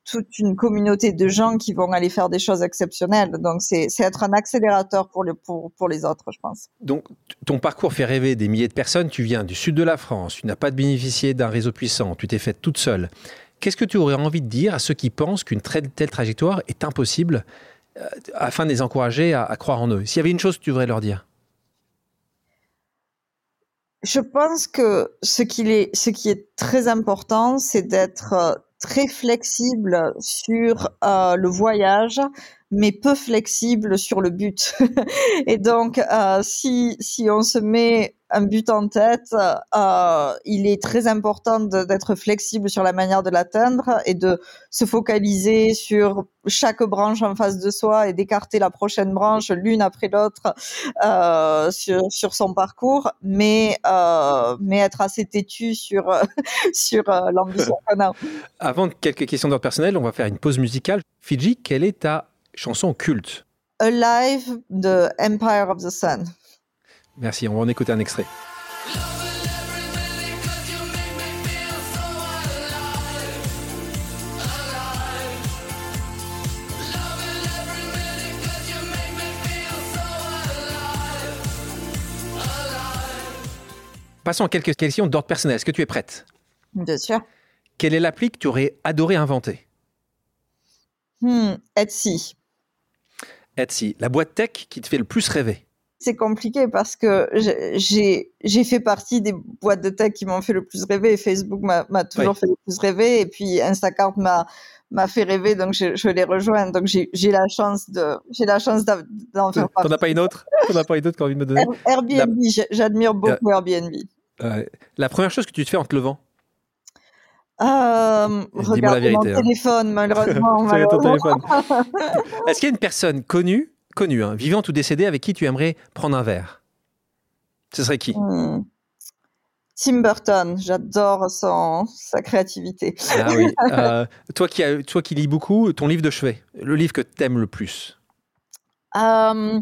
toute une communauté de gens qui vont aller faire des choses exceptionnelles. Donc, c'est être un accélérateur pour, le, pour, pour les autres, je pense. Donc, ton parcours fait rêver des milliers de personnes. Tu viens du sud de la France, tu n'as pas bénéficié d'un réseau puissant, tu t'es faite toute seule. Qu'est-ce que tu aurais envie de dire à ceux qui pensent qu'une telle trajectoire est impossible euh, afin de les encourager à, à croire en eux? S'il y avait une chose que tu voudrais leur dire je pense que ce qui est, ce qui est très important, c'est d'être euh, très flexible sur euh, le voyage, mais peu flexible sur le but. et donc, euh, si, si on se met un but en tête, euh, il est très important d'être flexible sur la manière de l'atteindre et de se focaliser sur chaque branche en face de soi et d'écarter la prochaine branche l'une après l'autre euh, sur, sur, son parcours, mais, mais être assez têtu sur, sur l'ambition qu'on a. Avant quelques questions d'ordre personnel, on va faire une pause musicale. Fiji, quelle est ta chanson culte Alive de Empire of the Sun. Merci, on va en écouter un extrait. Passons à quelques questions d'ordre personnel. Est-ce que tu es prête? Bien sûr. Quelle est l'appli que tu aurais adoré inventer? Hmm, Etsy. Etsy, la boîte tech qui te fait le plus rêver c'est compliqué parce que j'ai fait partie des boîtes de tech qui m'ont fait le plus rêver. Facebook m'a toujours fait le plus rêver et puis Instacart m'a m'a fait rêver donc je, je les rejoins donc j'ai la chance de j'ai la chance d'en faire partie. T'en as pas une autre? T'en as pas une autre qui a envie de me donner? Airbnb, j'admire beaucoup Airbnb. la première chose que tu te fais en te levant? Euh, regarde mon hein. téléphone, malheureusement. Est-ce qu'il y a une personne connue, connue, hein, vivante ou décédée, avec qui tu aimerais prendre un verre? Ce serait qui? Hmm. Tim Burton, j'adore sa créativité. Ah oui. Euh, toi, qui toi qui lis beaucoup, ton livre de chevet, le livre que tu aimes le plus? Euh,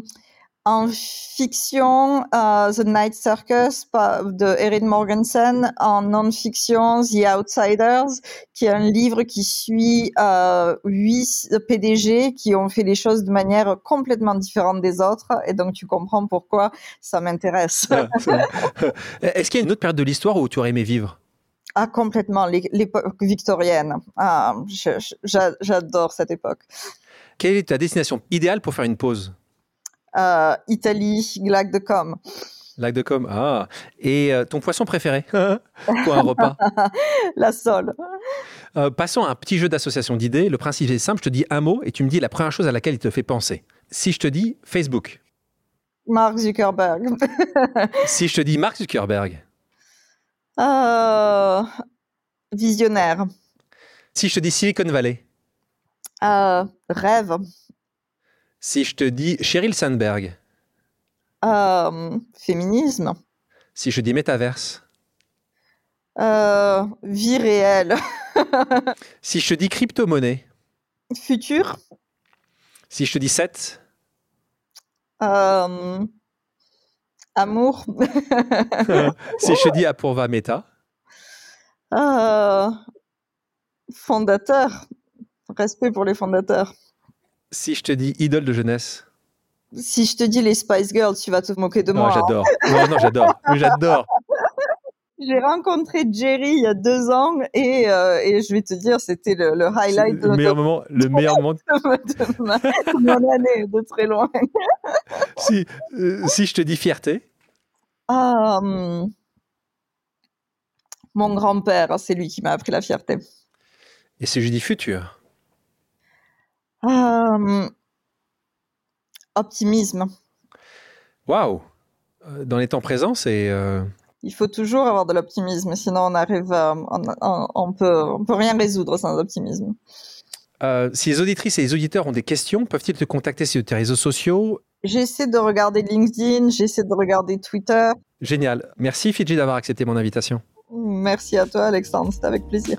en fiction, uh, The Night Circus de Erin Morgensen. En non-fiction, The Outsiders, qui est un livre qui suit uh, huit PDG qui ont fait les choses de manière complètement différente des autres. Et donc, tu comprends pourquoi ça m'intéresse. Ah, Est-ce qu'il y a une autre période de l'histoire où tu aurais aimé vivre? Ah, complètement, l'époque victorienne. Ah, J'adore cette époque. Quelle est ta destination idéale pour faire une pause? euh, Italie, Lac de Com. Lac de Com, ah. Et euh, ton poisson préféré? Pour un repas? La sole. Euh, passons à un petit jeu d'association d'idées. Le principe est simple, je te dis un mot et tu me dis la première chose à laquelle il te fait penser. Si je te dis Facebook. Mark Zuckerberg. si je te dis Mark Zuckerberg. visionnaire. Si je te dis Silicon Valley. rêve. Si je te dis Sheryl Sandberg. Euh, féminisme. Si je dis métaverse. Euh, vie réelle. si je te dis crypto-monnaie. Futur. Si je te dis 7. Euh, amour. si je te dis Apurva Meta. fondateur. Respect pour les fondateurs. Si je te dis idole de jeunesse. Si je te dis les Spice Girls, tu vas te moquer de moi. Hein. J'adore. Non, non, j'adore. J'adore. J'ai rencontré Jerry il y a deux ans et, euh, et je vais te dire, c'était le, highlight le meilleur moment, le meilleur moment de, ma, mon année, de très loin. si, euh, si je te dis fierté. Ah, hum. mon grand-père, c'est lui qui m'a appris la fierté. Et si je dis futur euh, optimisme. Waouh euh, Dans les temps présents, c'est. Euh, Il faut toujours avoir de l'optimisme, sinon on arrive, on, on, peut, on peut rien résoudre sans optimisme. si les auditrices et les auditeurs ont des questions, peuvent-ils te contacter sur tes réseaux sociaux? J'essaie de regarder LinkedIn, j'essaie de regarder Twitter. Génial. Merci Fidji d'avoir accepté mon invitation. Merci à toi Alexandre, c'était avec plaisir.